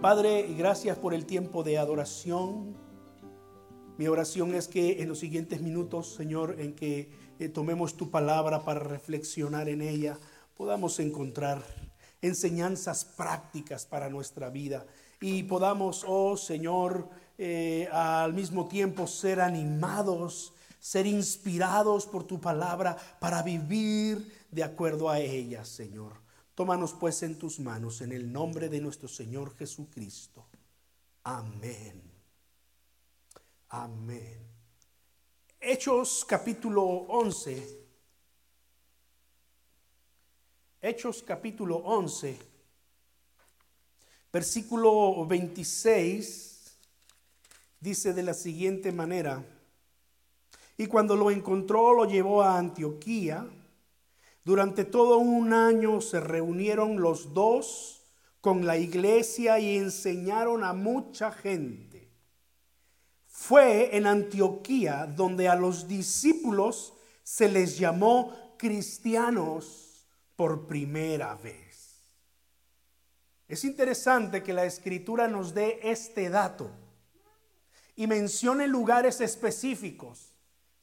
Padre, gracias por el tiempo de adoración. Mi oración es que en los siguientes minutos, Señor, en que eh, tomemos tu palabra para reflexionar en ella, podamos encontrar enseñanzas prácticas para nuestra vida y podamos, oh Señor, eh, al mismo tiempo ser animados, ser inspirados por tu palabra para vivir de acuerdo a ella, Señor. Tómanos pues en tus manos en el nombre de nuestro Señor Jesucristo. Amén. Amén. Hechos capítulo 11. Hechos capítulo 11. Versículo 26 dice de la siguiente manera. Y cuando lo encontró lo llevó a Antioquía durante todo un año se reunieron los dos con la iglesia y enseñaron a mucha gente. Fue en Antioquía donde a los discípulos se les llamó cristianos por primera vez. Es interesante que la escritura nos dé este dato y mencione lugares específicos.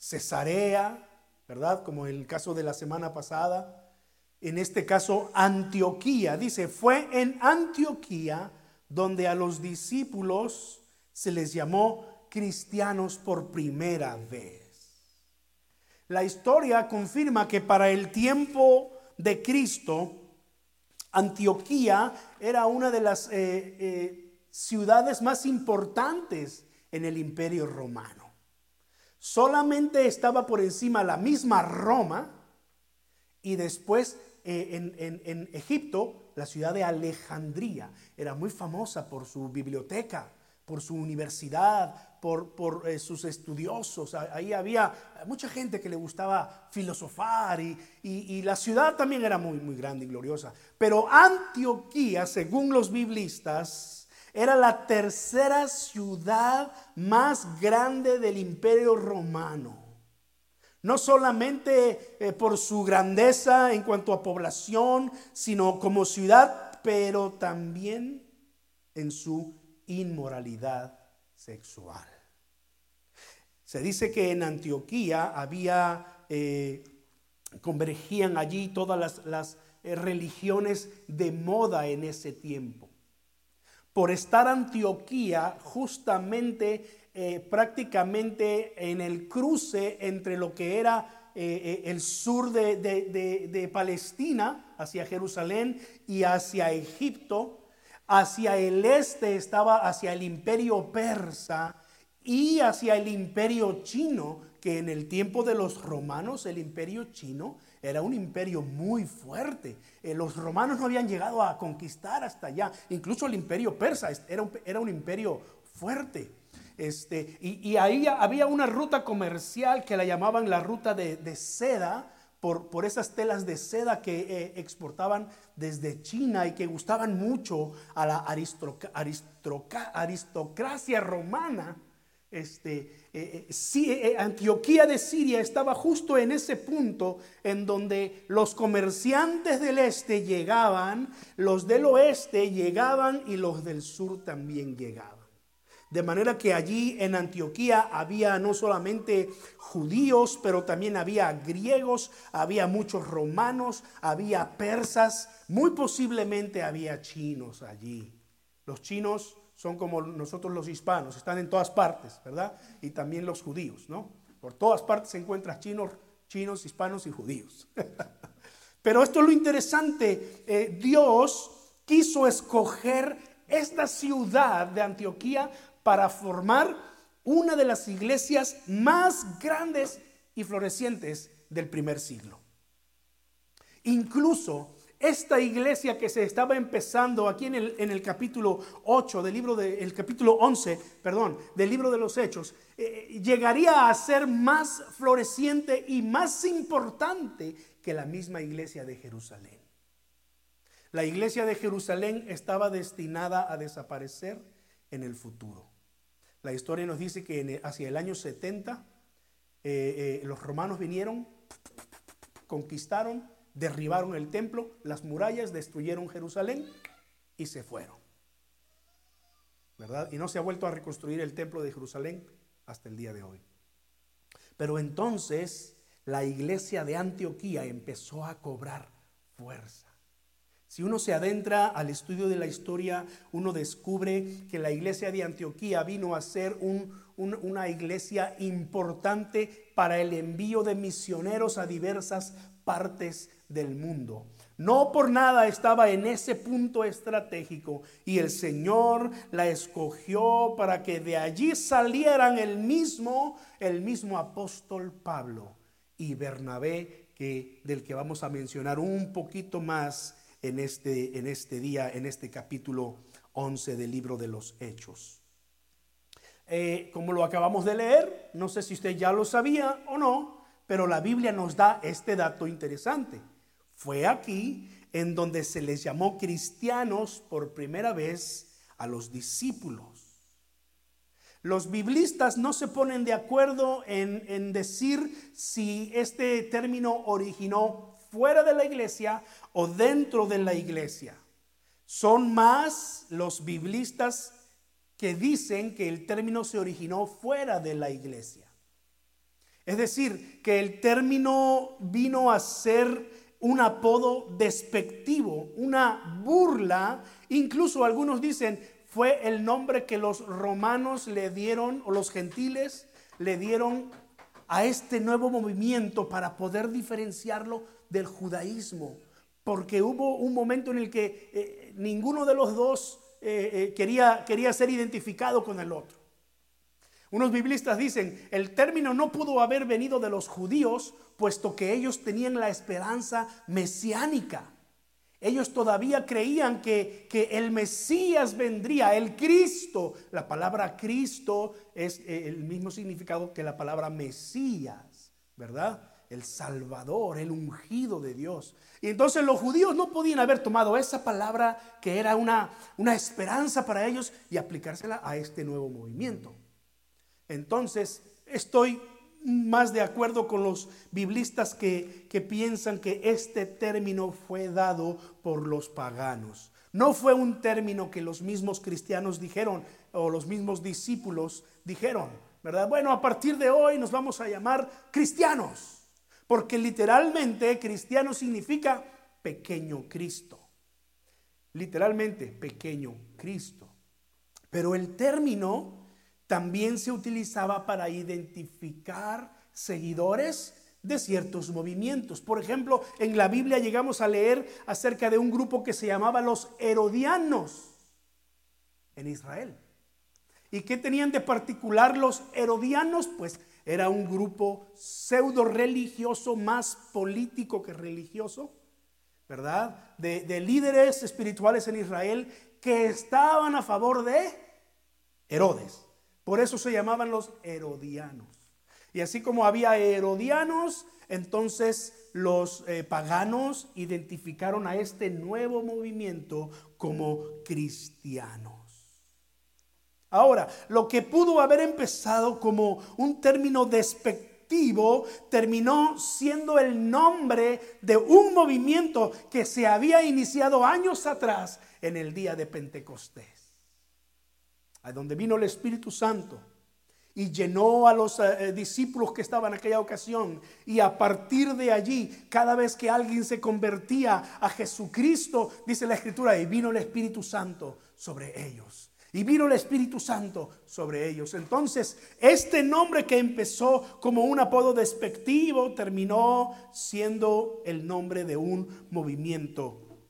Cesarea, ¿verdad? Como el caso de la semana pasada. En este caso, Antioquía. Dice, fue en Antioquía donde a los discípulos se les llamó cristianos por primera vez. La historia confirma que para el tiempo de Cristo, Antioquía era una de las eh, eh, ciudades más importantes en el imperio romano. Solamente estaba por encima la misma Roma y después eh, en, Egipto la ciudad de Alejandría. Era muy famosa por su biblioteca, por su universidad, por, eh, sus estudiosos. Ahí había mucha gente que le gustaba filosofar y, y, la ciudad también era muy, muy grande y gloriosa. Pero Antioquía, según los biblistas, era la tercera ciudad más grande del imperio romano. No solamente eh, por su grandeza en cuanto a población, sino como ciudad, pero también en su inmoralidad sexual. Se dice que en Antioquía había, eh, convergían allí todas las, eh, religiones de moda en ese tiempo por estar Antioquía justamente eh, prácticamente en el cruce entre lo que era eh, eh, el sur de, de, Palestina, hacia Jerusalén, y hacia Egipto. Hacia el este estaba hacia el imperio persa y hacia el imperio chino, que en el tiempo de los romanos el imperio chino era un imperio muy fuerte. Eh, los romanos no habían llegado a conquistar hasta allá. Incluso el imperio persa era un, era un imperio fuerte. Este, y, ahí había una ruta comercial que la llamaban la ruta de, seda, por, por, esas telas de seda que eh, exportaban desde China y que gustaban mucho a la aristocracia romana. Este, eh, eh, eh, Antioquía de Siria estaba justo en ese punto en donde los comerciantes del este llegaban, los del oeste llegaban y los del sur también llegaban. De manera que allí en Antioquía había no solamente judíos, pero también había griegos, había muchos romanos, había persas, muy posiblemente había chinos allí. Los chinos son como nosotros los hispanos, están en todas partes, ¿verdad? Y también los judíos, ¿no? Por todas partes se encuentran chinos, chinos, hispanos y judíos. Pero esto es lo interesante, eh, Dios quiso escoger esta ciudad de Antioquía para formar una de las iglesias más grandes y florecientes del primer siglo. Incluso esta iglesia que se estaba empezando aquí en el, capítulo 8 del libro de, el capítulo 11, perdón, del libro de los Hechos, eh, llegaría a ser más floreciente y más importante que la misma iglesia de Jerusalén. La iglesia de Jerusalén estaba destinada a desaparecer en el futuro. La historia nos dice que hacia el año 70 eh, eh, los romanos vinieron conquistaron, derribaron el templo, las murallas, destruyeron Jerusalén y se fueron. ¿Verdad? Y no se ha vuelto a reconstruir el templo de Jerusalén hasta el día de hoy. Pero entonces la iglesia de Antioquía empezó a cobrar fuerza. Si uno se adentra al estudio de la historia, uno descubre que la iglesia de Antioquía vino a ser una iglesia importante para el envío de misioneros a diversas partes del mundo. No por nada estaba en ese punto estratégico y el Señor la escogió para que de allí salieran el mismo, el mismo apóstol Pablo y Bernabé, que, del que vamos a mencionar un poquito más en este, en este día, en este capítulo 11 del libro de los Hechos. Eh, como lo acabamos de leer, no sé si usted ya lo sabía o no, pero la Biblia nos da este dato interesante. Fue aquí en donde se les llamó cristianos por primera vez a los discípulos. Los biblistas no se ponen de acuerdo en, decir si este término originó fuera de la iglesia o dentro de la iglesia. Son más los biblistas que dicen que el término se originó fuera de la iglesia. Es decir, que el término vino a ser un apodo despectivo, una burla, incluso algunos dicen fue el nombre que los romanos le dieron o los gentiles le dieron a este nuevo movimiento para poder diferenciarlo del judaísmo, porque hubo un momento en el que eh, ninguno de los dos eh, eh, quería, quería ser identificado con el otro. Unos biblistas dicen, el término no pudo haber venido de los judíos, puesto que ellos tenían la esperanza mesiánica. Ellos todavía creían que, que, el Mesías vendría, el Cristo. La palabra Cristo es el mismo significado que la palabra Mesías, ¿verdad? el Salvador, el ungido de Dios. Y entonces los judíos no podían haber tomado esa palabra que era una, una esperanza para ellos y aplicársela a este nuevo movimiento. Entonces estoy más de acuerdo con los biblistas que, que piensan que este término fue dado por los paganos. No fue un término que los mismos cristianos dijeron o los mismos discípulos dijeron, ¿verdad? Bueno, a partir de hoy nos vamos a llamar cristianos. Porque literalmente cristiano significa pequeño Cristo. Literalmente pequeño Cristo. Pero el término también se utilizaba para identificar seguidores de ciertos movimientos. Por ejemplo, en la Biblia llegamos a leer acerca de un grupo que se llamaba los Herodianos en Israel. ¿Y qué tenían de particular los Herodianos? Pues era un grupo pseudo religioso, más político que religioso, ¿verdad? De, líderes espirituales en Israel que estaban a favor de Herodes. Por eso se llamaban los herodianos. Y así como había herodianos, entonces los eh, paganos identificaron a este nuevo movimiento como cristiano. Ahora, lo que pudo haber empezado como un término despectivo terminó siendo el nombre de un movimiento que se había iniciado años atrás en el día de Pentecostés, a donde vino el Espíritu Santo y llenó a los eh, discípulos que estaban en aquella ocasión. Y a partir de allí, cada vez que alguien se convertía a Jesucristo, dice la Escritura, y vino el Espíritu Santo sobre ellos y vino el Espíritu Santo sobre ellos. Entonces, este nombre que empezó como un apodo despectivo terminó siendo el nombre de un movimiento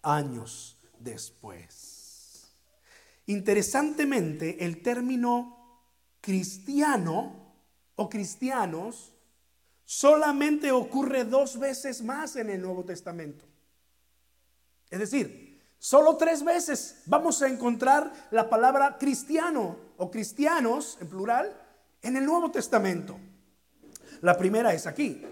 años después. Interesantemente, el término cristiano o cristianos solamente ocurre dos veces más en el Nuevo Testamento. Es decir, Solo tres veces vamos a encontrar la palabra cristiano o cristianos en plural en el Nuevo Testamento. La primera es aquí.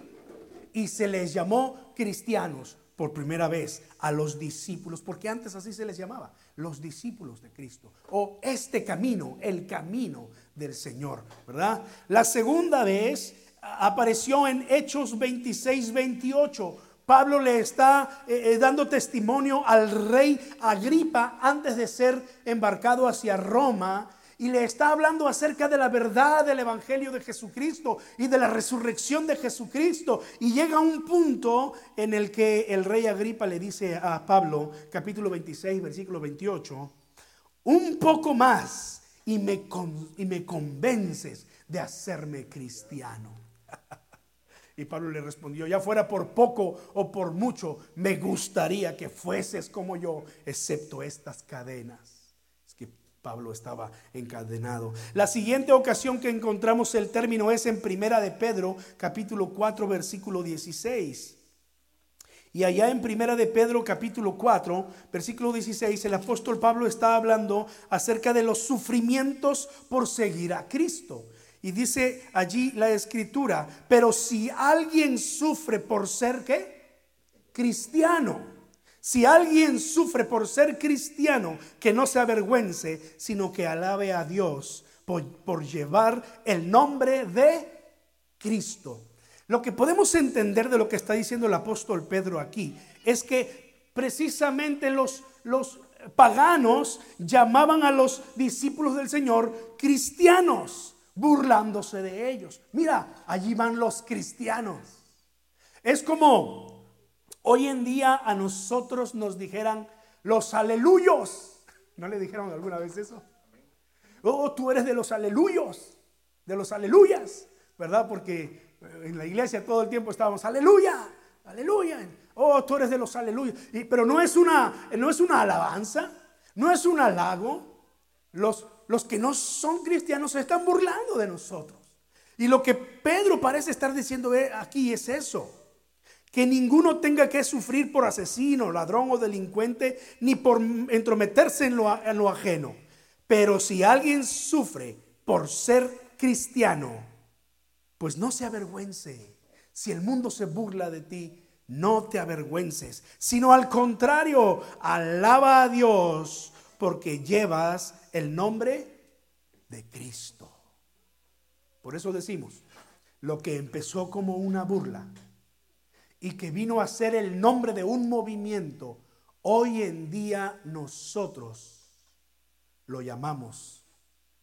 Y se les llamó cristianos por primera vez a los discípulos, porque antes así se les llamaba, los discípulos de Cristo, o este camino, el camino del Señor, ¿verdad? La segunda vez apareció en Hechos 26, 28. Pablo le está eh, eh, dando testimonio al rey Agripa antes de ser embarcado hacia Roma y le está hablando acerca de la verdad del Evangelio de Jesucristo y de la resurrección de Jesucristo. Y llega un punto en el que el rey Agripa le dice a Pablo, capítulo 26, versículo 28, un poco más y me, y me convences de hacerme cristiano. Y Pablo le respondió, ya fuera por poco o por mucho, me gustaría que fueses como yo, excepto estas cadenas. Pablo estaba encadenado. La siguiente ocasión que encontramos el término es en Primera de Pedro, capítulo 4, versículo 16. Y allá en Primera de Pedro, capítulo 4, versículo 16, el apóstol Pablo está hablando acerca de los sufrimientos por seguir a Cristo. Y dice allí la escritura, pero si alguien sufre por ser qué? Cristiano. Si alguien sufre por ser cristiano, que no se avergüence, sino que alabe a Dios por, por llevar el nombre de Cristo. Lo que podemos entender de lo que está diciendo el apóstol Pedro aquí es que precisamente los, los paganos llamaban a los discípulos del Señor cristianos burlándose de ellos. Mira, allí van los cristianos. Es como hoy en día a nosotros nos dijeran los aleluyos. ¿No le dijeron alguna vez eso? Oh, tú eres de los aleluyos, de los aleluyas, ¿verdad? Porque en la iglesia todo el tiempo estábamos, aleluya, aleluya. Oh, tú eres de los aleluyos. pero no es una, no es una alabanza, no es un halago. Los los que no son cristianos se están burlando de nosotros. Y lo que Pedro parece estar diciendo eh, aquí es eso. Que ninguno tenga que sufrir por asesino, ladrón o delincuente, ni por entrometerse en lo, en lo ajeno. Pero si alguien sufre por ser cristiano, pues no se avergüence. Si el mundo se burla de ti, no te avergüences, sino al contrario, alaba a Dios porque llevas el nombre de Cristo. Por eso decimos, lo que empezó como una burla y que vino a ser el nombre de un movimiento, hoy en día nosotros lo llamamos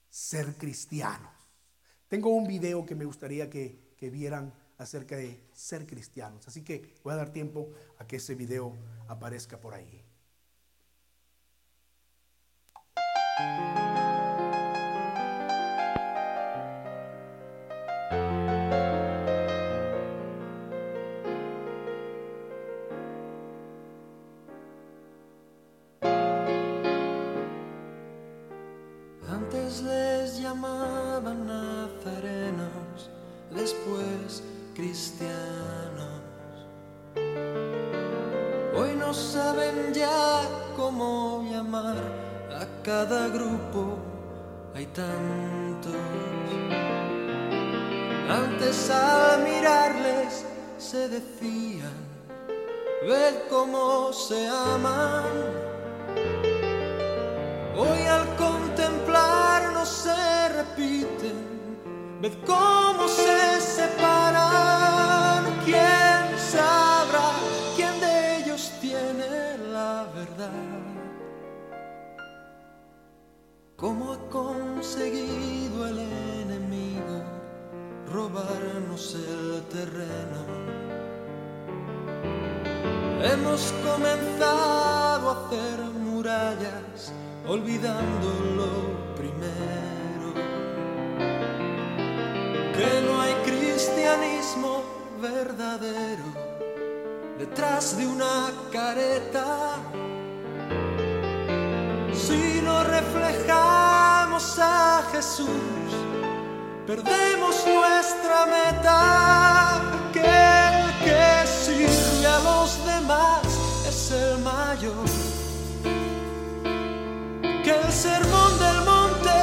ser cristianos. Tengo un video que me gustaría que, que vieran acerca de ser cristianos. Así que voy a dar tiempo a que ese video aparezca por ahí. No saben ya cómo llamar cada grupo hay tantos. Antes al mirarles se decían, ved cómo se aman. Hoy al contemplarnos se repiten, ved cómo se separan. Robarnos el terreno? Hemos comenzado a hacer murallas olvidando lo primero. Que no hay cristianismo verdadero detrás de una careta si no reflejamos a Jesús, perdemos nuestra meta. Que el que sirve a los demás es el mayor. Que el sermón del monte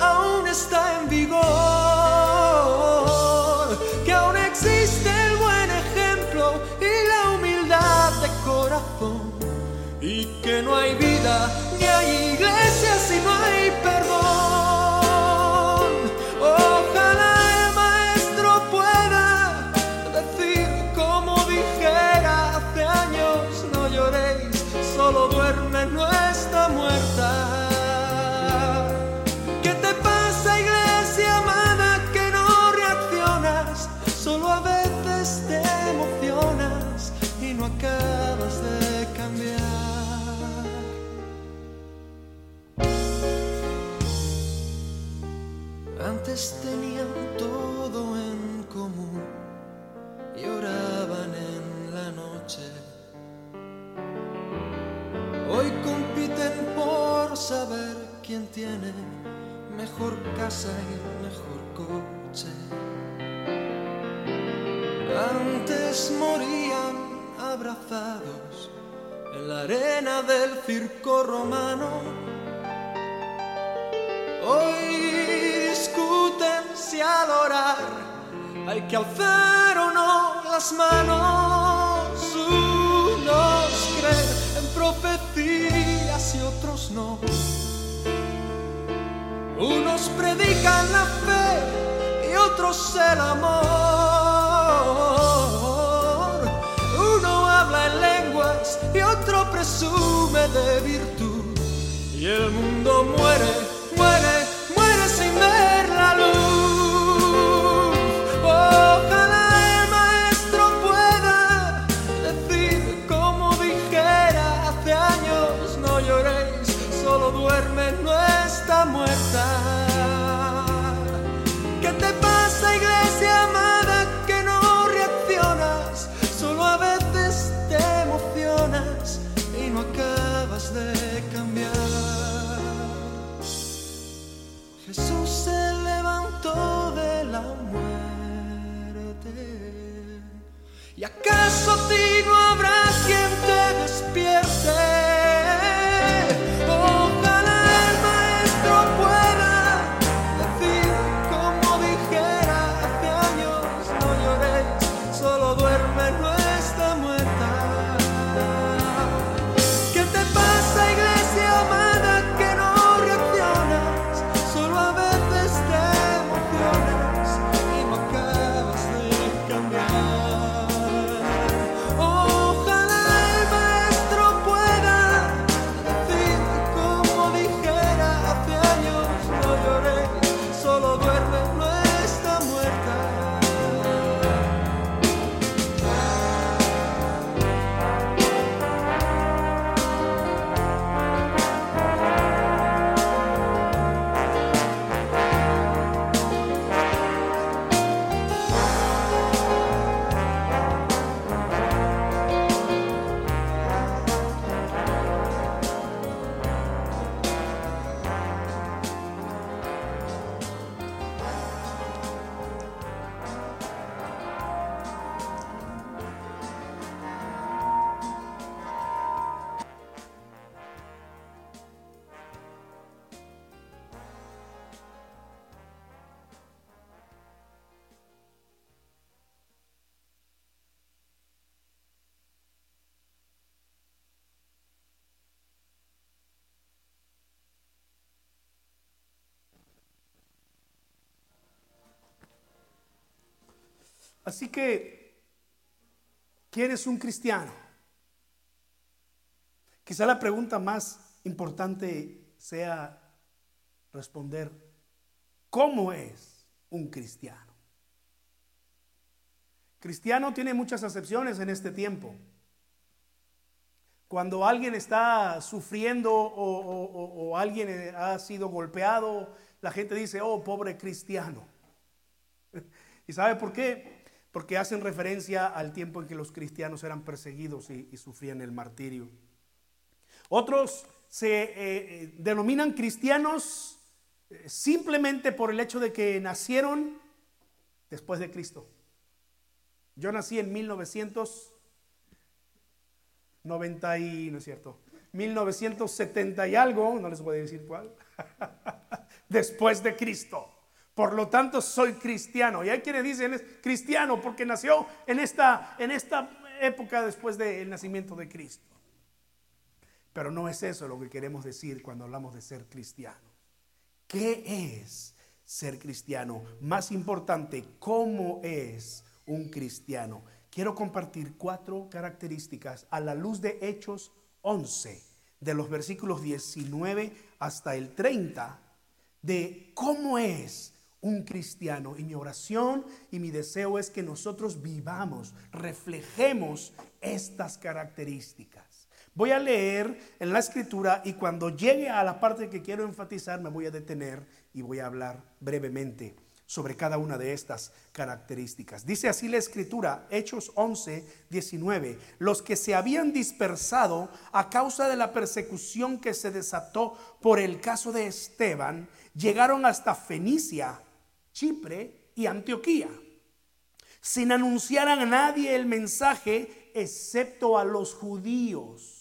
aún está en vigor. Mejor casa y mejor coche. Antes morían abrazados en la arena del circo romano. Hoy discuten si al orar hay que alzar o no las manos. Unos creen en profecías y otros no. Unos predican la fe y otros el amor. Uno habla en lenguas y otro presume de virtud. Y el mundo muere, muere, Así que, ¿quién es un cristiano? Quizá la pregunta más importante sea responder, ¿cómo es un cristiano? Cristiano tiene muchas acepciones en este tiempo. Cuando alguien está sufriendo o, alguien ha sido golpeado, la gente dice, oh, pobre cristiano. ¿Y sabe por qué? Porque hacen referencia al tiempo en que los cristianos eran perseguidos y, sufrían el martirio. Otros se eh, eh, denominan cristianos eh, simplemente por el hecho de que nacieron después de Cristo. Yo nací en 1990 y, no es cierto, 1970 y algo, no les voy a decir cuál, después de Cristo. Por lo tanto, soy cristiano. Y hay quienes dicen es cristiano porque nació en esta, en esta época después del nacimiento de Cristo. Pero no es eso lo que queremos decir cuando hablamos de ser cristiano. ¿Qué es ser cristiano? Más importante, ¿cómo es un cristiano? Quiero compartir cuatro características a la luz de Hechos 11, de los versículos 19 hasta el 30, de cómo es un cristiano. Y mi oración y mi deseo es que nosotros vivamos, reflejemos estas características. Voy a leer en la escritura y cuando llegue a la parte que quiero enfatizar me voy a detener y voy a hablar brevemente sobre cada una de estas características. Dice así la escritura, Hechos 11, 19, los que se habían dispersado a causa de la persecución que se desató por el caso de Esteban, llegaron hasta Fenicia, Chipre y Antioquía, sin anunciar a nadie el mensaje, excepto a los judíos.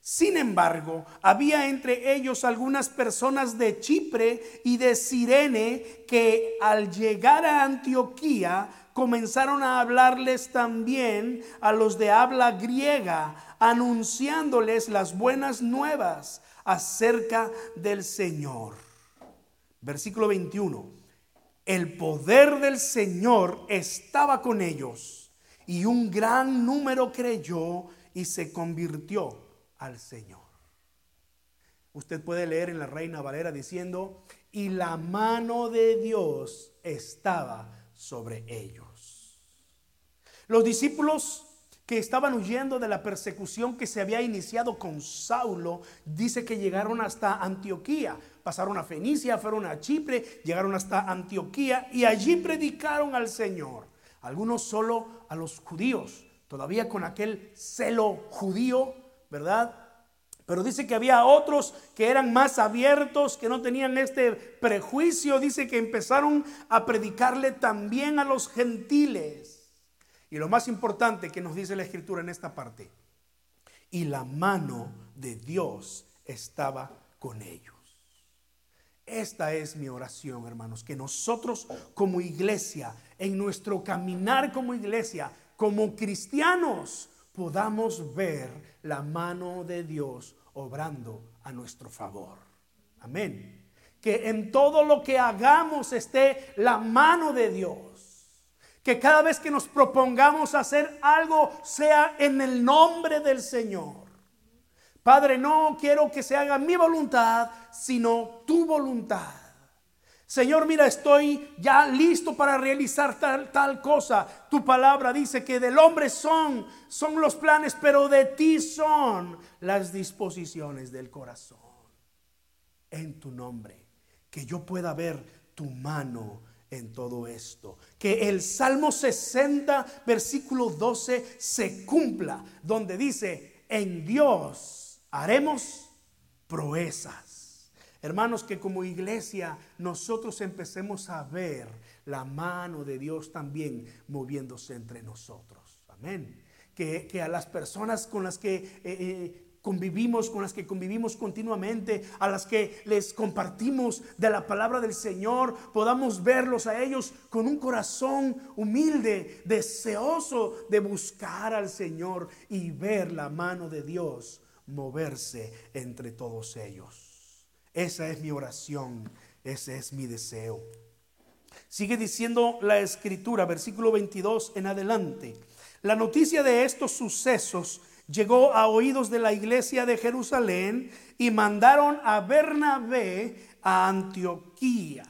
Sin embargo, había entre ellos algunas personas de Chipre y de Sirene que al llegar a Antioquía comenzaron a hablarles también a los de habla griega, anunciándoles las buenas nuevas acerca del Señor. Versículo 21. El poder del Señor estaba con ellos y un gran número creyó y se convirtió al Señor. Usted puede leer en la Reina Valera diciendo, y la mano de Dios estaba sobre ellos. Los discípulos que estaban huyendo de la persecución que se había iniciado con Saulo, dice que llegaron hasta Antioquía, pasaron a Fenicia, fueron a Chipre, llegaron hasta Antioquía y allí predicaron al Señor. Algunos solo a los judíos, todavía con aquel celo judío, ¿verdad? Pero dice que había otros que eran más abiertos, que no tenían este prejuicio. Dice que empezaron a predicarle también a los gentiles. Y lo más importante que nos dice la escritura en esta parte, y la mano de Dios estaba con ellos. Esta es mi oración, hermanos, que nosotros como iglesia, en nuestro caminar como iglesia, como cristianos, podamos ver la mano de Dios obrando a nuestro favor. Amén. Que en todo lo que hagamos esté la mano de Dios. Que cada vez que nos propongamos hacer algo sea en el nombre del Señor. Padre, no quiero que se haga mi voluntad, sino tu voluntad. Señor, mira, estoy ya listo para realizar tal, tal cosa. Tu palabra dice que del hombre son, son los planes, pero de ti son las disposiciones del corazón. En tu nombre, que yo pueda ver tu mano en todo esto. Que el Salmo 60, versículo 12, se cumpla, donde dice, en Dios haremos proezas. Hermanos, que como iglesia nosotros empecemos a ver la mano de Dios también moviéndose entre nosotros. Amén. Que, a las personas con las que eh, eh, convivimos, con las que convivimos continuamente, a las que les compartimos de la palabra del Señor, podamos verlos a ellos con un corazón humilde, deseoso de buscar al Señor y ver la mano de Dios moverse entre todos ellos. Esa es mi oración, ese es mi deseo. Sigue diciendo la escritura, versículo 22 en adelante. La noticia de estos sucesos llegó a oídos de la iglesia de Jerusalén y mandaron a Bernabé a Antioquía.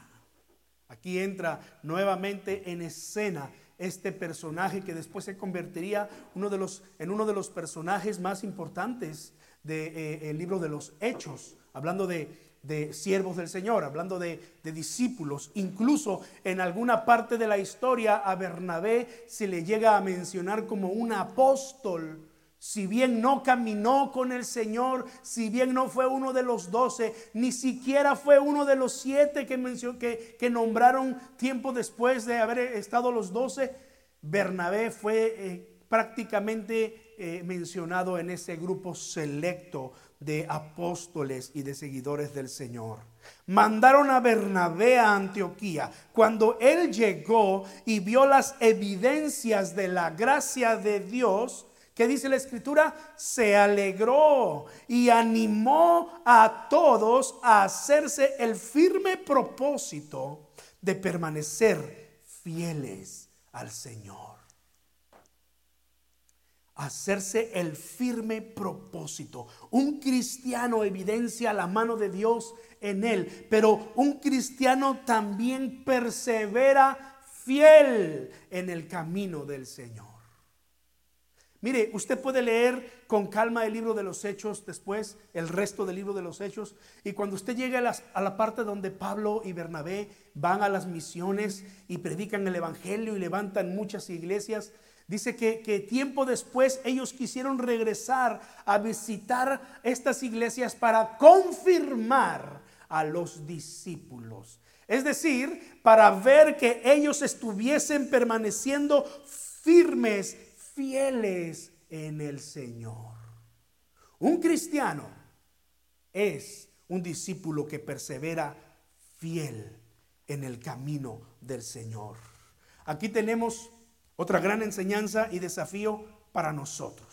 Aquí entra nuevamente en escena este personaje que después se convertiría uno de los, en uno de los personajes más importantes del de, eh, libro de los Hechos, hablando de de siervos del Señor, hablando de, discípulos. Incluso en alguna parte de la historia a Bernabé se le llega a mencionar como un apóstol. Si bien no caminó con el Señor, si bien no fue uno de los doce, ni siquiera fue uno de los siete que, mencionó, que, nombraron tiempo después de haber estado los doce, Bernabé fue eh, prácticamente eh, mencionado en ese grupo selecto de apóstoles y de seguidores del Señor. Mandaron a Bernabé a Antioquía. Cuando él llegó y vio las evidencias de la gracia de Dios, ¿qué dice la escritura? Se alegró y animó a todos a hacerse el firme propósito de permanecer fieles al Señor hacerse el firme propósito. Un cristiano evidencia la mano de Dios en él, pero un cristiano también persevera fiel en el camino del Señor. Mire, usted puede leer con calma el libro de los Hechos después, el resto del libro de los Hechos, y cuando usted llegue a, la parte donde Pablo y Bernabé van a las misiones y predican el Evangelio y levantan muchas iglesias, dice que tiempo después ellos quisieron regresar a visitar estas iglesias para confirmar a los discípulos. Es decir, para ver que ellos estuviesen permaneciendo firmes, fieles en el Señor. Un cristiano es un discípulo que persevera fiel en el camino del Señor. Aquí tenemos otra gran enseñanza y desafío para nosotros.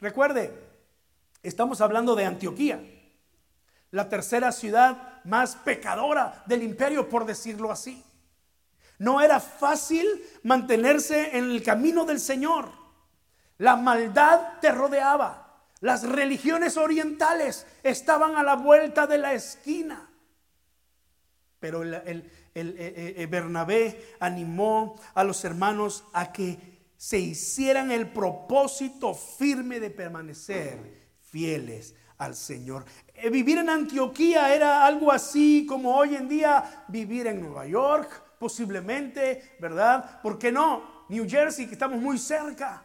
Recuerde, estamos hablando de Antioquía, la tercera ciudad más pecadora del imperio, por decirlo así. No era fácil mantenerse en el camino del Señor. La maldad te rodeaba. Las religiones orientales estaban a la vuelta de la esquina. Pero el, Bernabé animó a los hermanos a que se hicieran el propósito firme de permanecer fieles al Señor. Eh, Vivir en Antioquía era algo así como hoy en día vivir en Nueva York, posiblemente, ¿verdad? ¿Por qué no? New Jersey, que estamos muy cerca.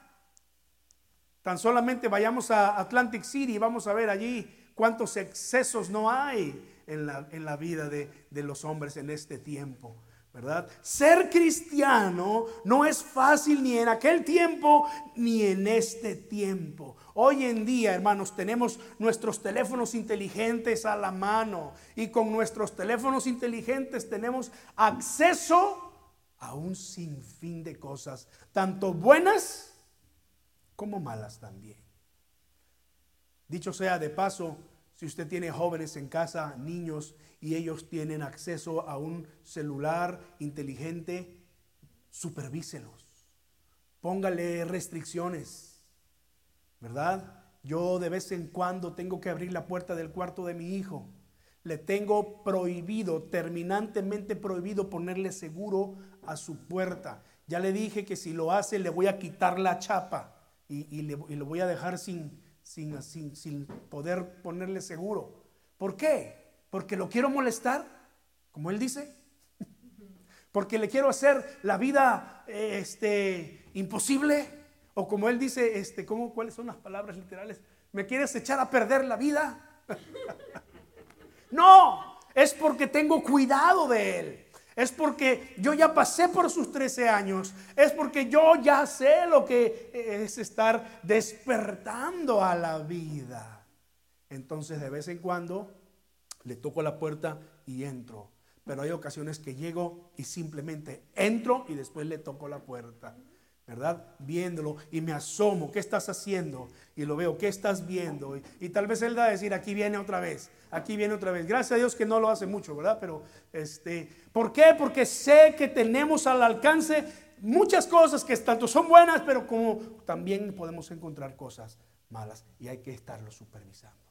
Tan solamente vayamos a Atlantic City y vamos a ver allí cuántos excesos no hay en la, en la vida de, de los hombres en este tiempo. ¿Verdad? Ser cristiano no es fácil ni en aquel tiempo ni en este tiempo. Hoy en día, hermanos, tenemos nuestros teléfonos inteligentes a la mano y con nuestros teléfonos inteligentes tenemos acceso a un sinfín de cosas, tanto buenas como malas también. Dicho sea de paso, si usted tiene jóvenes en casa, niños, y ellos tienen acceso a un celular inteligente, supervíselos. Póngale restricciones, ¿verdad? Yo de vez en cuando tengo que abrir la puerta del cuarto de mi hijo. Le tengo prohibido, terminantemente prohibido ponerle seguro a su puerta. Ya le dije que si lo hace le voy a quitar la chapa y, le, y lo voy a dejar sin, sin, sin, sin poder ponerle seguro. ¿Por qué? Porque lo quiero molestar, como él dice. Porque le quiero hacer la vida eh, este, imposible. O como él dice, este, ¿cómo, ¿cuáles son las palabras literales? ¿Me quieres echar a perder la vida? No, es porque tengo cuidado de él. Es porque yo ya pasé por sus 13 años. Es porque yo ya sé lo que es estar despertando a la vida. Entonces de vez en cuando le toco la puerta y entro. Pero hay ocasiones que llego y simplemente entro y después le toco la puerta. ¿Verdad? Viéndolo y me asomo, ¿qué estás haciendo? Y lo veo, ¿qué estás viendo? Y, tal vez él va a decir, aquí viene otra vez, aquí viene otra vez. Gracias a Dios que no lo hace mucho, ¿verdad? Pero, este, ¿por qué? Porque sé que tenemos al alcance muchas cosas que tanto son buenas, pero como también podemos encontrar cosas malas y hay que estarlo supervisando.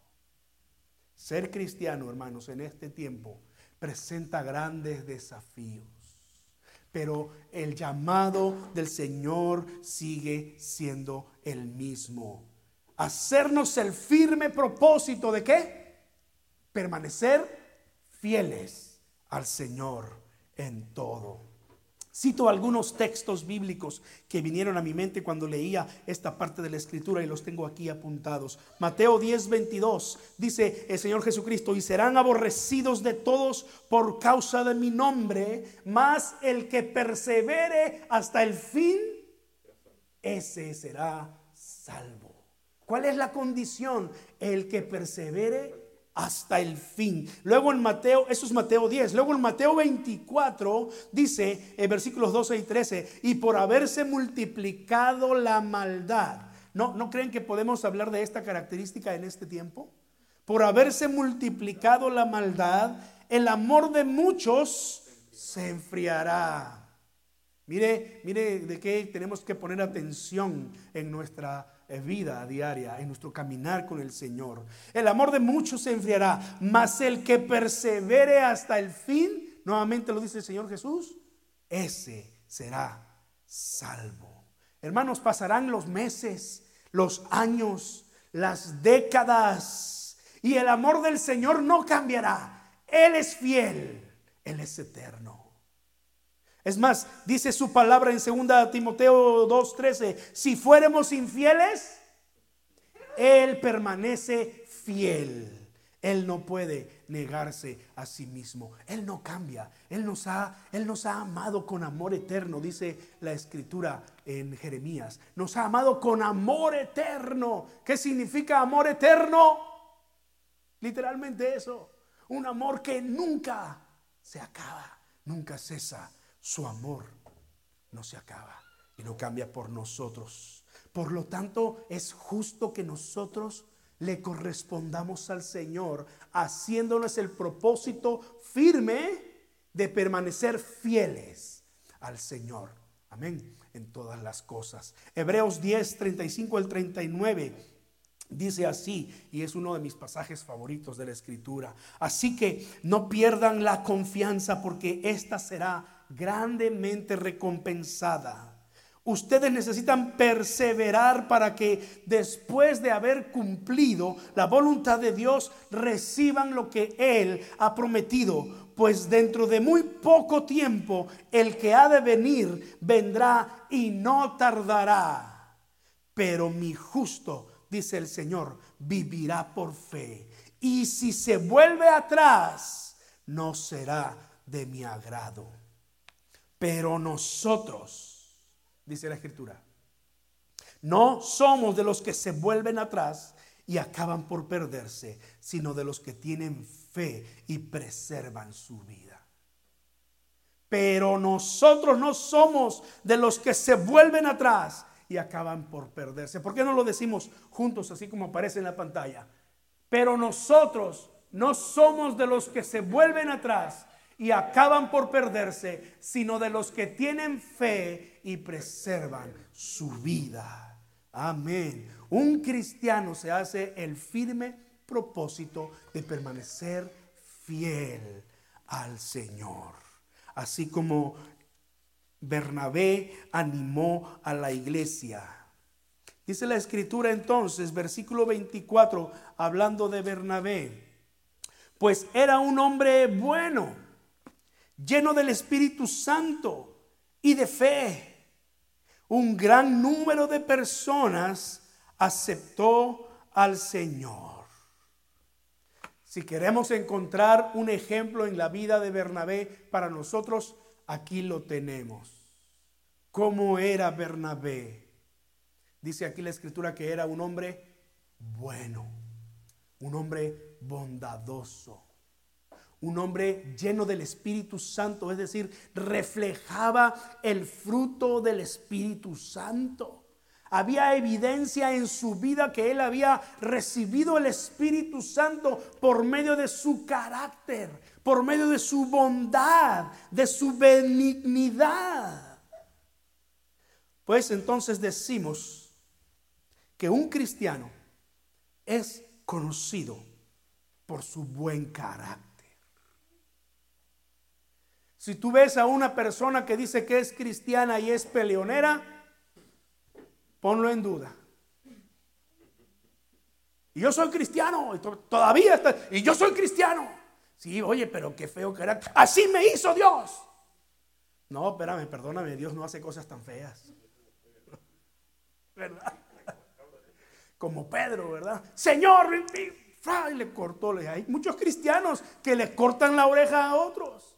Ser cristiano, hermanos, en este tiempo presenta grandes desafíos. Pero el llamado del Señor sigue siendo el mismo. Hacernos el firme propósito de qué? Permanecer fieles al Señor en todo. Cito algunos textos bíblicos que vinieron a mi mente cuando leía esta parte de la escritura y los tengo aquí apuntados. Mateo 10, 22 dice el Señor Jesucristo, y serán aborrecidos de todos por causa de mi nombre, mas el que persevere hasta el fin, ese será salvo. ¿Cuál es la condición? El que persevere hasta el fin. Luego en Mateo, eso es Mateo 10. Luego en Mateo 24 dice en versículos 12 y 13, y por haberse multiplicado la maldad. ¿No, ¿No creen que podemos hablar de esta característica en este tiempo? Por haberse multiplicado la maldad, el amor de muchos se enfriará. Mire, mire de qué tenemos que poner atención en nuestra eh, vida diaria, en nuestro caminar con el Señor. El amor de muchos se enfriará, mas el que persevere hasta el fin, nuevamente lo dice el Señor Jesús, ese será salvo. Hermanos, pasarán los meses, los años, las décadas, y el amor del Señor no cambiará. Él es fiel, Él es eterno. Es más, dice su palabra en 2 Timoteo 2:13, si fuéramos infieles, Él permanece fiel. Él no puede negarse a sí mismo. Él no cambia. Él nos ha, él nos ha amado con amor eterno, dice la escritura en Jeremías. Nos ha amado con amor eterno. ¿Qué significa amor eterno? Literalmente eso. Un amor que nunca se acaba, nunca cesa. Su amor no se acaba y no cambia por nosotros. Por lo tanto, es justo que nosotros le correspondamos al Señor, haciéndonos el propósito firme de permanecer fieles al Señor. Amén. En todas las cosas. Hebreos 10, 35 al 39 dice así, y es uno de mis pasajes favoritos de la Escritura. Así que no pierdan la confianza porque esta será grandemente recompensada. Ustedes necesitan perseverar para que después de haber cumplido la voluntad de Dios reciban lo que Él ha prometido. Pues dentro de muy poco tiempo el que ha de venir vendrá y no tardará. Pero mi justo, dice el Señor, vivirá por fe. Y si se vuelve atrás, no será de mi agrado. Pero nosotros dice la escritura. No somos de los que se vuelven atrás y acaban por perderse, sino de los que tienen fe y preservan su vida. Pero nosotros no somos de los que se vuelven atrás y acaban por perderse. ¿Por qué no lo decimos juntos así como aparece en la pantalla? Pero nosotros no somos de los que se vuelven atrás y acaban por perderse, sino de los que tienen fe y preservan su vida. Amén. Un cristiano se hace el firme propósito de permanecer fiel al Señor. Así como Bernabé animó a la iglesia. Dice la escritura entonces, versículo 24, hablando de Bernabé, pues era un hombre bueno lleno del Espíritu Santo y de fe. Un gran número de personas aceptó al Señor. Si queremos encontrar un ejemplo en la vida de Bernabé para nosotros, aquí lo tenemos. ¿Cómo era Bernabé? Dice aquí la escritura que era un hombre bueno, un hombre bondadoso un hombre lleno del Espíritu Santo, es decir, reflejaba el fruto del Espíritu Santo. Había evidencia en su vida que él había recibido el Espíritu Santo por medio de su carácter, por medio de su bondad, de su benignidad. Pues entonces decimos que un cristiano es conocido por su buen carácter. Si tú ves a una persona que dice que es cristiana y es peleonera, ponlo en duda. Y yo soy cristiano, y todavía está, y yo soy cristiano. Sí, oye, pero qué feo que era. Así me hizo Dios. No, espérame, perdóname, Dios no hace cosas tan feas. ¿Verdad? Como Pedro, ¿verdad? Señor, y le cortó. Hay muchos cristianos que le cortan la oreja a otros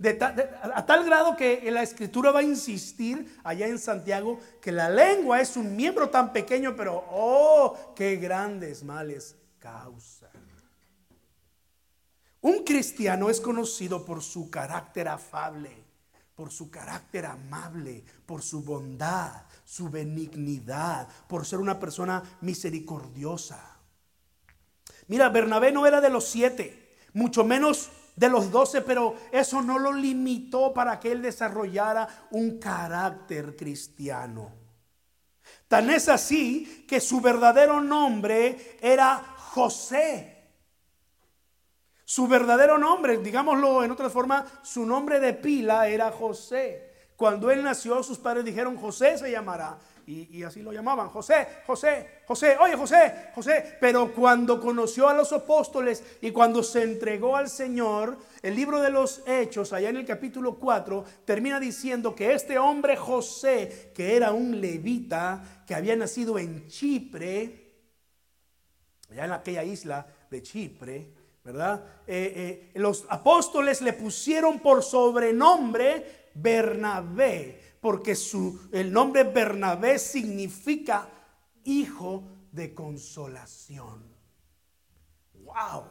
a tal grado que la escritura va a insistir allá en Santiago que la lengua es un miembro tan pequeño, pero oh, qué grandes males causa. Un cristiano es conocido por su carácter afable, por su carácter amable, por su bondad, su benignidad, por ser una persona misericordiosa. Mira, Bernabé no era de los siete, mucho menos de los doce, pero eso no lo limitó para que él desarrollara un carácter cristiano. Tan es así que su verdadero nombre era José. Su verdadero nombre, digámoslo en otra forma, su nombre de pila era José. Cuando él nació, sus padres dijeron, José se llamará. Y, así lo llamaban, José, José, José, oye José, José. Pero cuando conoció a los apóstoles y cuando se entregó al Señor, el libro de los Hechos, allá en el capítulo 4, termina diciendo que este hombre José, que era un levita, que había nacido en Chipre, allá en aquella isla de Chipre, ¿verdad? Eh, eh, los apóstoles le pusieron por sobrenombre Bernabé, porque su, el nombre Bernabé significa hijo de consolación. ¡Wow!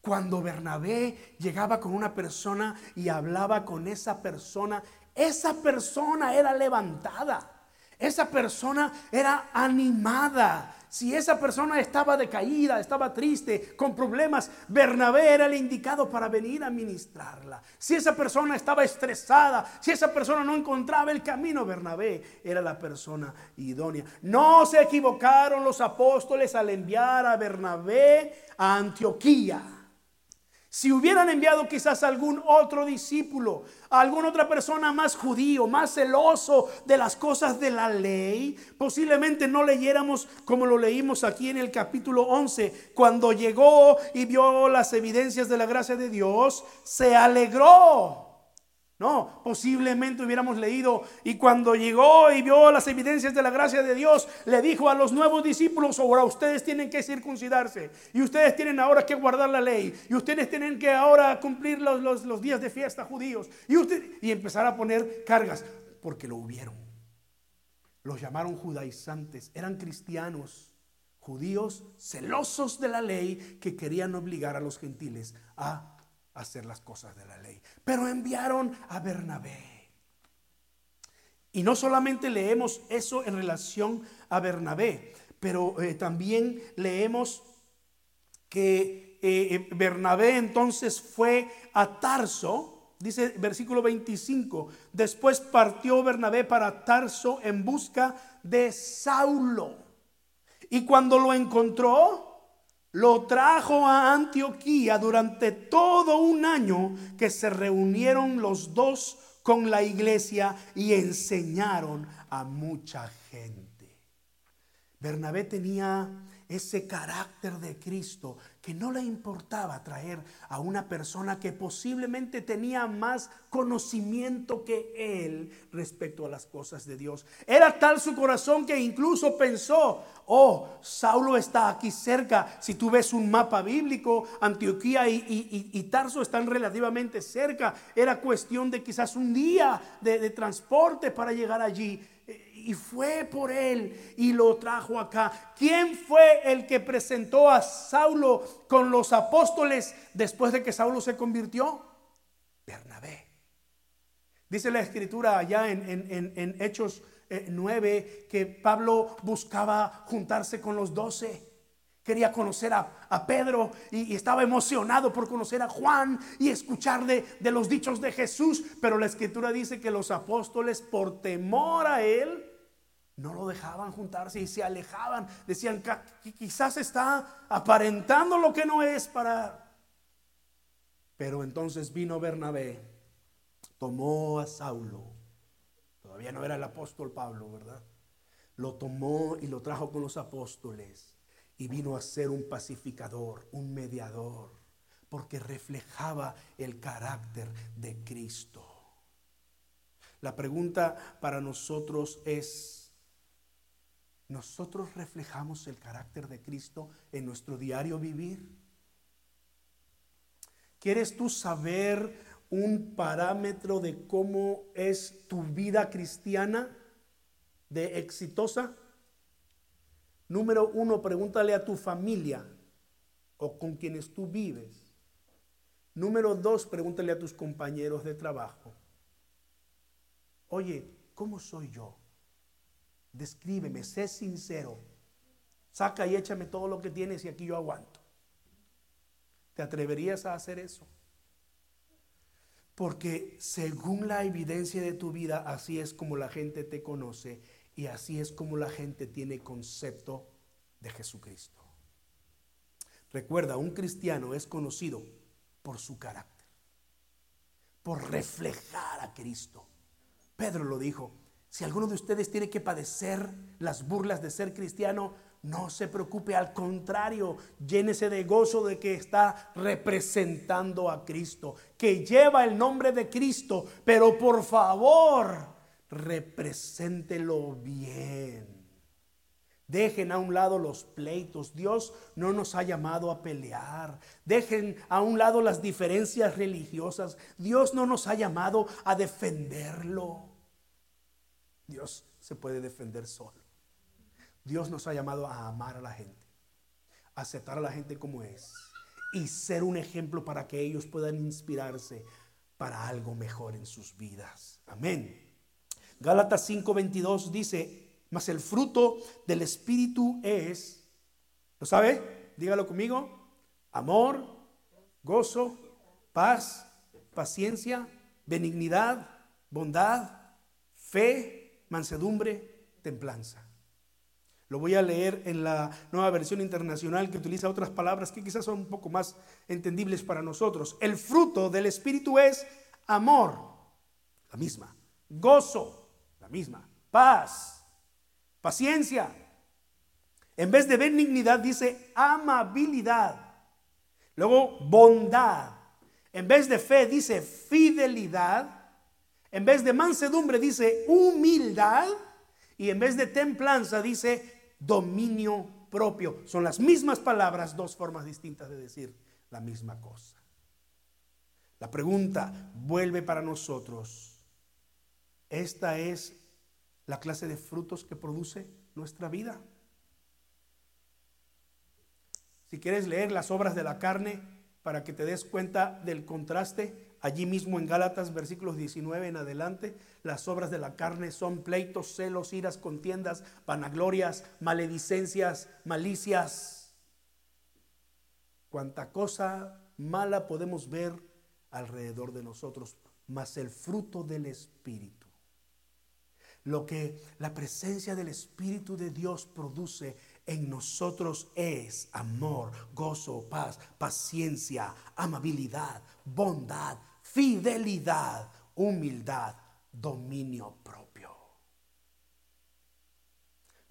Cuando Bernabé llegaba con una persona y hablaba con esa persona, esa persona era levantada, esa persona era animada, si esa persona estaba decaída, estaba triste, con problemas, Bernabé era el indicado para venir a ministrarla. Si esa persona estaba estresada, si esa persona no encontraba el camino, Bernabé era la persona idónea. No se equivocaron los apóstoles al enviar a Bernabé a Antioquía. Si hubieran enviado quizás algún otro discípulo, alguna otra persona más judío, más celoso de las cosas de la ley, posiblemente no leyéramos como lo leímos aquí en el capítulo 11. Cuando llegó y vio las evidencias de la gracia de Dios, se alegró no, posiblemente hubiéramos leído y cuando llegó y vio las evidencias de la gracia de Dios, le dijo a los nuevos discípulos, ahora ustedes tienen que circuncidarse y ustedes tienen ahora que guardar la ley y ustedes tienen que ahora cumplir los, los, días de fiesta judíos y, usted, y empezar a poner cargas, porque lo hubieron. Los llamaron judaizantes, eran cristianos, judíos celosos de la ley que querían obligar a los gentiles a hacer las cosas de la ley. Pero enviaron a Bernabé. Y no solamente leemos eso en relación a Bernabé, pero eh, también leemos que eh, eh, Bernabé entonces fue a Tarso, dice versículo 25, después partió Bernabé para Tarso en busca de Saulo. Y cuando lo encontró, lo trajo a Antioquía durante todo un año que se reunieron los dos con la iglesia y enseñaron a mucha gente. Bernabé tenía ese carácter de Cristo que no le importaba traer a una persona que posiblemente tenía más conocimiento que él respecto a las cosas de Dios. Era tal su corazón que incluso pensó, oh, Saulo está aquí cerca. Si tú ves un mapa bíblico, Antioquía y, Tarso están relativamente cerca. Era cuestión de quizás un día de, de transporte para llegar allí y fue por él y lo trajo acá. ¿Quién fue el que presentó a Saulo con los apóstoles después de que Saulo se convirtió? Bernabé. Dice la escritura allá en, Hechos 9 eh, que Pablo buscaba juntarse con los doce. Quería conocer a, Pedro y, estaba emocionado por conocer a Juan y escuchar de los dichos de Jesús. Pero la escritura dice que los apóstoles, por temor a él, no lo dejaban juntarse y se alejaban. Decían quizás está aparentando lo que no es para... Pero entonces vino Bernabé, tomó a Saulo, todavía no era el apóstol Pablo, ¿verdad? Lo tomó y lo trajo con los apóstoles y vino a ser un pacificador, un mediador, porque reflejaba el carácter de Cristo. La pregunta para nosotros es, nosotros reflejamos el carácter de Cristo en nuestro diario vivir. ¿Quieres tú saber un parámetro de cómo es tu vida cristiana de exitosa? Número uno, pregúntale a tu familia o con quienes tú vives. Número dos, pregúntale a tus compañeros de trabajo. Oye, ¿cómo soy yo? Descríbeme, sé sincero. Saca y échame todo lo que tienes y aquí yo aguanto. ¿Te atreverías a hacer eso? Porque según la evidencia de tu vida, así es como la gente te conoce y así es como la gente tiene concepto de Jesucristo. Recuerda, un cristiano es conocido por su carácter, por reflejar a Cristo Pedro lo dijo. Si alguno de ustedes tiene que padecer las burlas de ser cristiano, no se preocupe, al contrario, llénese de gozo de que está representando a Cristo, que lleva el nombre de Cristo, pero por favor, represéntelo bien. Dejen a un lado los pleitos. Dios no nos ha llamado a pelear. Dejen a un lado las diferencias religiosas. Dios no nos ha llamado a defenderlo. Dios se puede defender solo. Dios nos ha llamado a amar a la gente, aceptar a la gente como es y ser un ejemplo para que ellos puedan inspirarse para algo mejor en sus vidas. Amén. Gálatas 5:22 dice, mas el fruto del Espíritu es, ¿lo sabe? Dígalo conmigo, amor, gozo, paz, paciencia, benignidad, bondad, fe, mansedumbre, templanza. Lo voy a leer en la nueva versión internacional que utiliza otras palabras que quizás son un poco más entendibles para nosotros. El fruto del Espíritu es amor, la misma, gozo, la misma, paz, paciencia. En vez de benignidad dice amabilidad. Luego bondad. En vez de fe dice fidelidad. En vez de mansedumbre dice humildad. Y en vez de templanza dice dominio propio. Son las mismas palabras, dos formas distintas de decir la misma cosa. La pregunta vuelve para nosotros. Esta es la clase de frutos que produce nuestra vida. Si quieres leer las obras de la carne para que te des cuenta del contraste, allí mismo en Gálatas versículos 19 en adelante, las obras de la carne son pleitos, celos, iras, contiendas, vanaglorias, maledicencias, malicias. Cuanta cosa mala podemos ver alrededor de nosotros, mas el fruto del Espíritu lo que la presencia del Espíritu de Dios produce en nosotros es amor, gozo, paz, paciencia, amabilidad, bondad, fidelidad, humildad, dominio propio.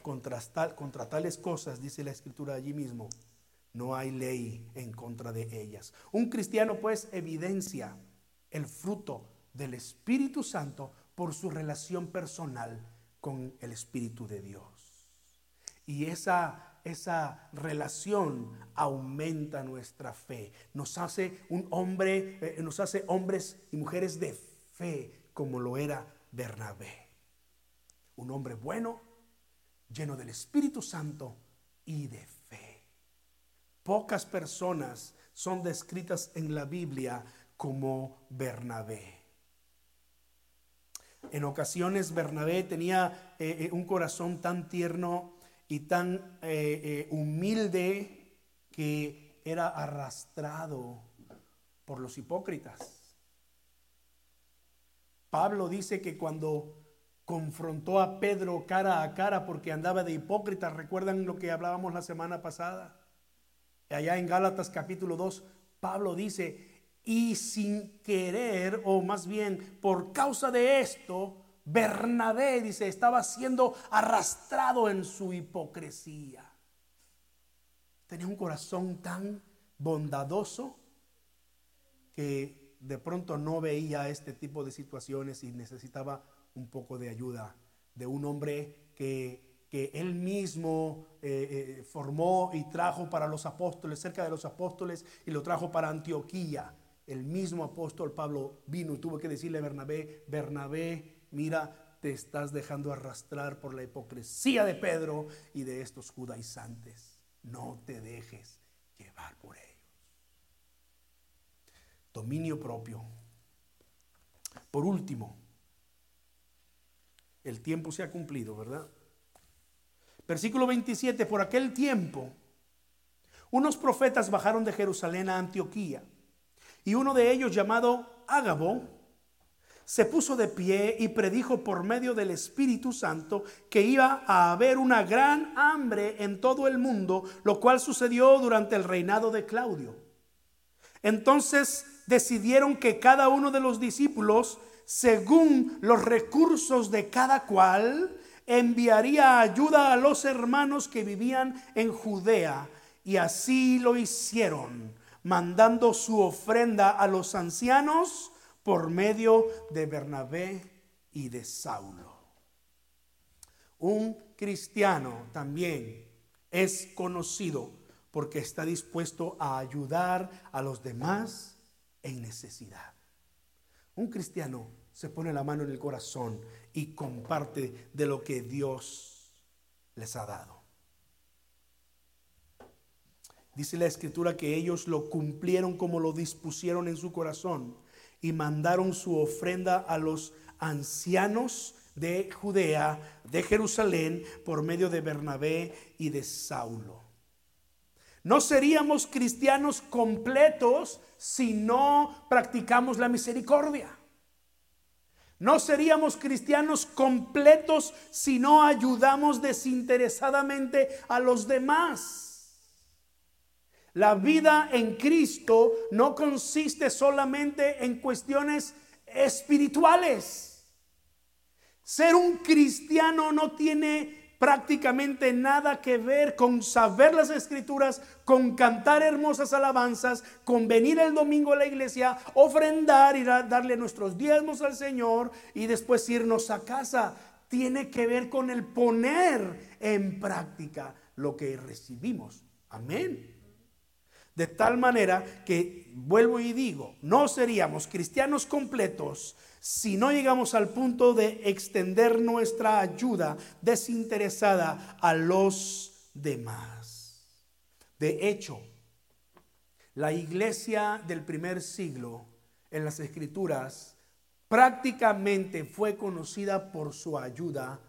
Contra, contra tales cosas, dice la escritura allí mismo, no hay ley en contra de ellas. Un cristiano pues evidencia el fruto del Espíritu Santo por su relación personal con el Espíritu de Dios. Y esa, esa relación aumenta nuestra fe, nos hace un hombre, eh, nos hace hombres y mujeres de fe como lo era Bernabé. Un hombre bueno, lleno del Espíritu Santo y de fe. Pocas personas son descritas en la Biblia como Bernabé. En ocasiones Bernabé tenía eh, eh, un corazón tan tierno y tan eh, humilde que era arrastrado por los hipócritas. Pablo dice que cuando confrontó a Pedro cara a cara porque andaba de hipócrita, recuerdan lo que hablábamos la semana pasada. Allá en Gálatas capítulo 2, Pablo dice, y sin querer, o más bien por causa de esto, Bernabé, dice, estaba siendo arrastrado en su hipocresía. Tenía un corazón tan bondadoso que de pronto no veía este tipo de situaciones y necesitaba un poco de ayuda de un hombre que, él mismo eh, eh, formó y trajo para los apóstoles, cerca de los apóstoles, y lo trajo para Antioquía el mismo apóstol Pablo vino y tuvo que decirle a Bernabé, Bernabé, mira, te estás dejando arrastrar por la hipocresía de Pedro y de estos judaizantes. No te dejes llevar por ellos. Dominio propio. Por último, el tiempo se ha cumplido, ¿verdad? Versículo 27, por aquel tiempo, unos profetas bajaron de Jerusalén a Antioquía y uno de ellos, llamado Ágabo, se puso de pie y predijo por medio del Espíritu Santo que iba a haber una gran hambre en todo el mundo, lo cual sucedió durante el reinado de Claudio. Entonces decidieron que cada uno de los discípulos según los recursos de cada cual, enviaría ayuda a los hermanos que vivían en Judea. Y así lo hicieron, mandando su ofrenda a los ancianos por medio de Bernabé y de Saulo. Un cristiano también es conocido porque está dispuesto a ayudar a los demás en necesidad. Un cristiano se pone la mano en el corazón y comparte de lo que Dios les ha dado. Dice la escritura que ellos lo cumplieron como lo dispusieron en su corazón y mandaron su ofrenda a los ancianos de Judea, de Jerusalén, por medio de Bernabé y de Saulo. No seríamos cristianos completos si no practicamos la misericordia. No seríamos cristianos completos si no ayudamos desinteresadamente a los demás. La vida en Cristo no consiste solamente en cuestiones espirituales. Ser un cristiano no tiene prácticamente nada que ver con saber las escrituras, con cantar hermosas alabanzas, con venir el domingo a la iglesia, ofrendar y darle nuestros diezmos al Señor y después irnos a casa. Tiene que ver con el poner en práctica lo que recibimos. Amén. De tal manera que, vuelvo y digo, no seríamos cristianos completos si no llegamos al punto de extender nuestra ayuda desinteresada a los demás. De hecho, la iglesia del primer siglo en las escrituras prácticamente fue conocida por su ayuda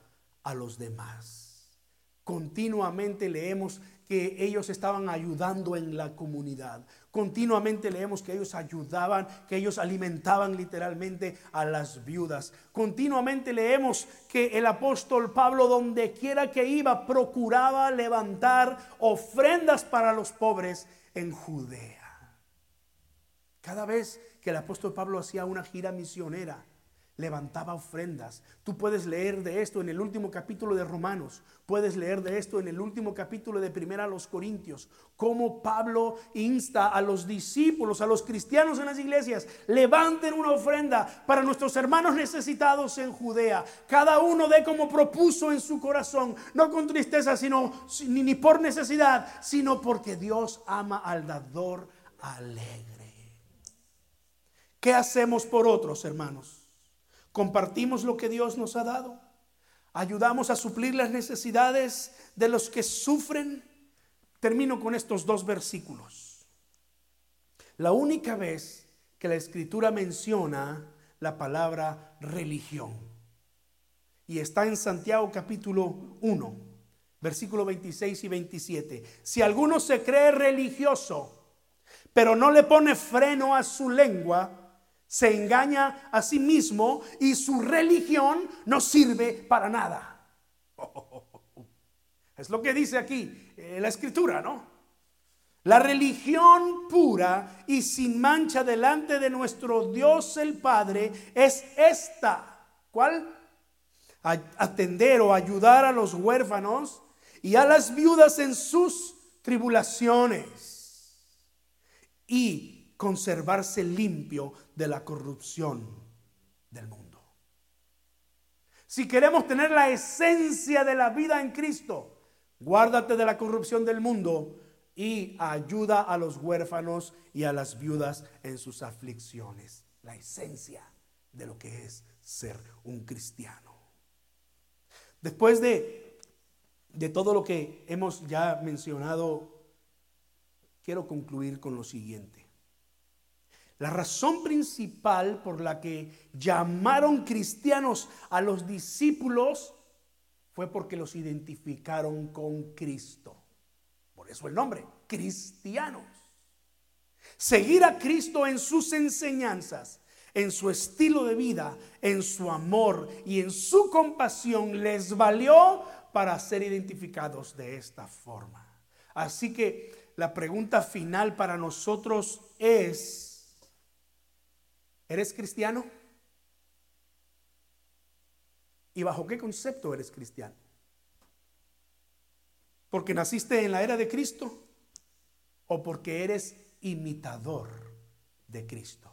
a los demás. Continuamente leemos que ellos estaban ayudando en la comunidad. Continuamente leemos que ellos ayudaban, que ellos alimentaban literalmente a las viudas. Continuamente leemos que el apóstol Pablo, donde quiera que iba, procuraba levantar ofrendas para los pobres en Judea. Cada vez que el apóstol Pablo hacía una gira misionera, levantaba ofrendas. Tú puedes leer de esto en el último capítulo de Romanos, puedes leer de esto en el último capítulo de Primera a los Corintios, cómo Pablo insta a los discípulos, a los cristianos en las iglesias, levanten una ofrenda para nuestros hermanos necesitados en Judea. Cada uno dé como propuso en su corazón, no con tristeza, sino ni, ni por necesidad, sino porque Dios ama al dador alegre. ¿Qué hacemos por otros, hermanos? Compartimos lo que Dios nos ha dado. Ayudamos a suplir las necesidades de los que sufren. Termino con estos dos versículos. La única vez que la escritura menciona la palabra religión. Y está en Santiago capítulo 1, versículo 26 y 27. Si alguno se cree religioso, pero no le pone freno a su lengua, se engaña a sí mismo y su religión no sirve para nada. Es lo que dice aquí eh, la escritura, ¿no? La religión pura y sin mancha delante de nuestro Dios el Padre es esta. ¿Cuál? Atender o ayudar a los huérfanos y a las viudas en sus tribulaciones. Y conservarse limpio de la corrupción del mundo. Si queremos tener la esencia de la vida en Cristo, guárdate de la corrupción del mundo y ayuda a los huérfanos y a las viudas en sus aflicciones. La esencia de lo que es ser un cristiano. Después de, de todo lo que hemos ya mencionado, quiero concluir con lo siguiente. La razón principal por la que llamaron cristianos a los discípulos fue porque los identificaron con Cristo. Por eso el nombre, cristianos. Seguir a Cristo en sus enseñanzas, en su estilo de vida, en su amor y en su compasión les valió para ser identificados de esta forma. Así que la pregunta final para nosotros es, ¿Eres cristiano? ¿Y bajo qué concepto eres cristiano? ¿Porque naciste en la era de Cristo o porque eres imitador de Cristo?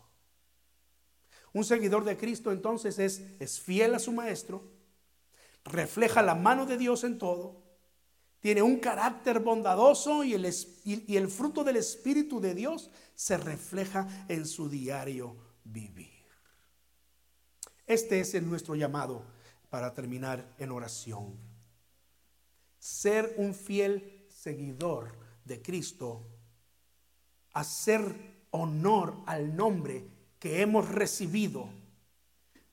Un seguidor de Cristo entonces es, es fiel a su maestro, refleja la mano de Dios en todo, tiene un carácter bondadoso y el, y el fruto del Espíritu de Dios se refleja en su diario vivir. Este es el nuestro llamado para terminar en oración. Ser un fiel seguidor de Cristo, hacer honor al nombre que hemos recibido,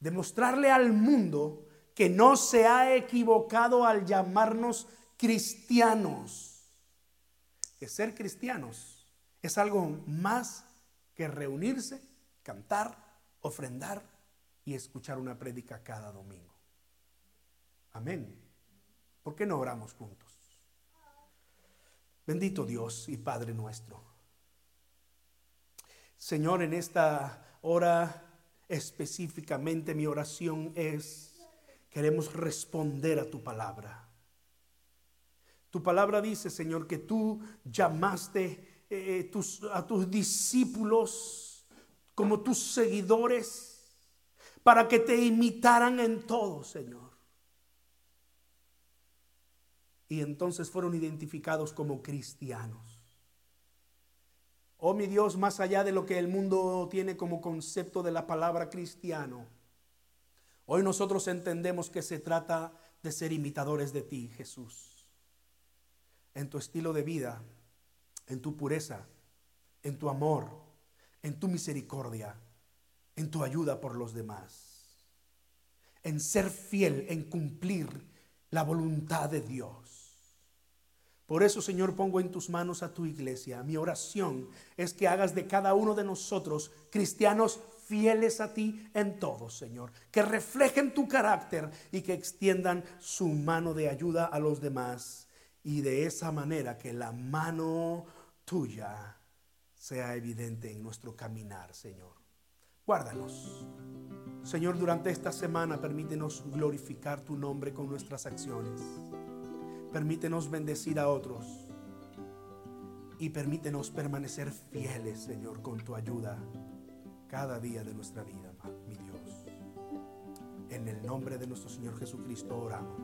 demostrarle al mundo que no se ha equivocado al llamarnos cristianos, que ser cristianos es algo más que reunirse, cantar, ofrendar y escuchar una prédica cada domingo. Amén. ¿Por qué no oramos juntos? Bendito Dios y Padre nuestro. Señor, en esta hora específicamente mi oración es, queremos responder a tu palabra. Tu palabra dice, Señor, que tú llamaste eh, tus- a tus discípulos como tus seguidores para que te imitaran en todo, Señor. Y entonces fueron identificados como cristianos. Oh mi Dios, más allá de lo que el mundo tiene como concepto de la palabra cristiano, hoy nosotros entendemos que se trata de ser imitadores de ti, Jesús, en tu estilo de vida, en tu pureza, en tu amor, en tu misericordia, en tu ayuda por los demás, en ser fiel, en cumplir la voluntad de Dios. Por eso, Señor, pongo en tus manos a tu iglesia. Mi oración es que hagas de cada uno de nosotros cristianos fieles a ti en todo, Señor. Que reflejen tu carácter y que extiendan su mano de ayuda a los demás. Y de esa manera que la mano tuya sea evidente en nuestro caminar, Señor. Guárdanos. Señor, durante esta semana permítenos glorificar tu nombre con nuestras acciones. Permítenos bendecir a otros. Y permítenos permanecer fieles, Señor, con tu ayuda cada día de nuestra vida, mi Dios. En el nombre de nuestro Señor Jesucristo oramos.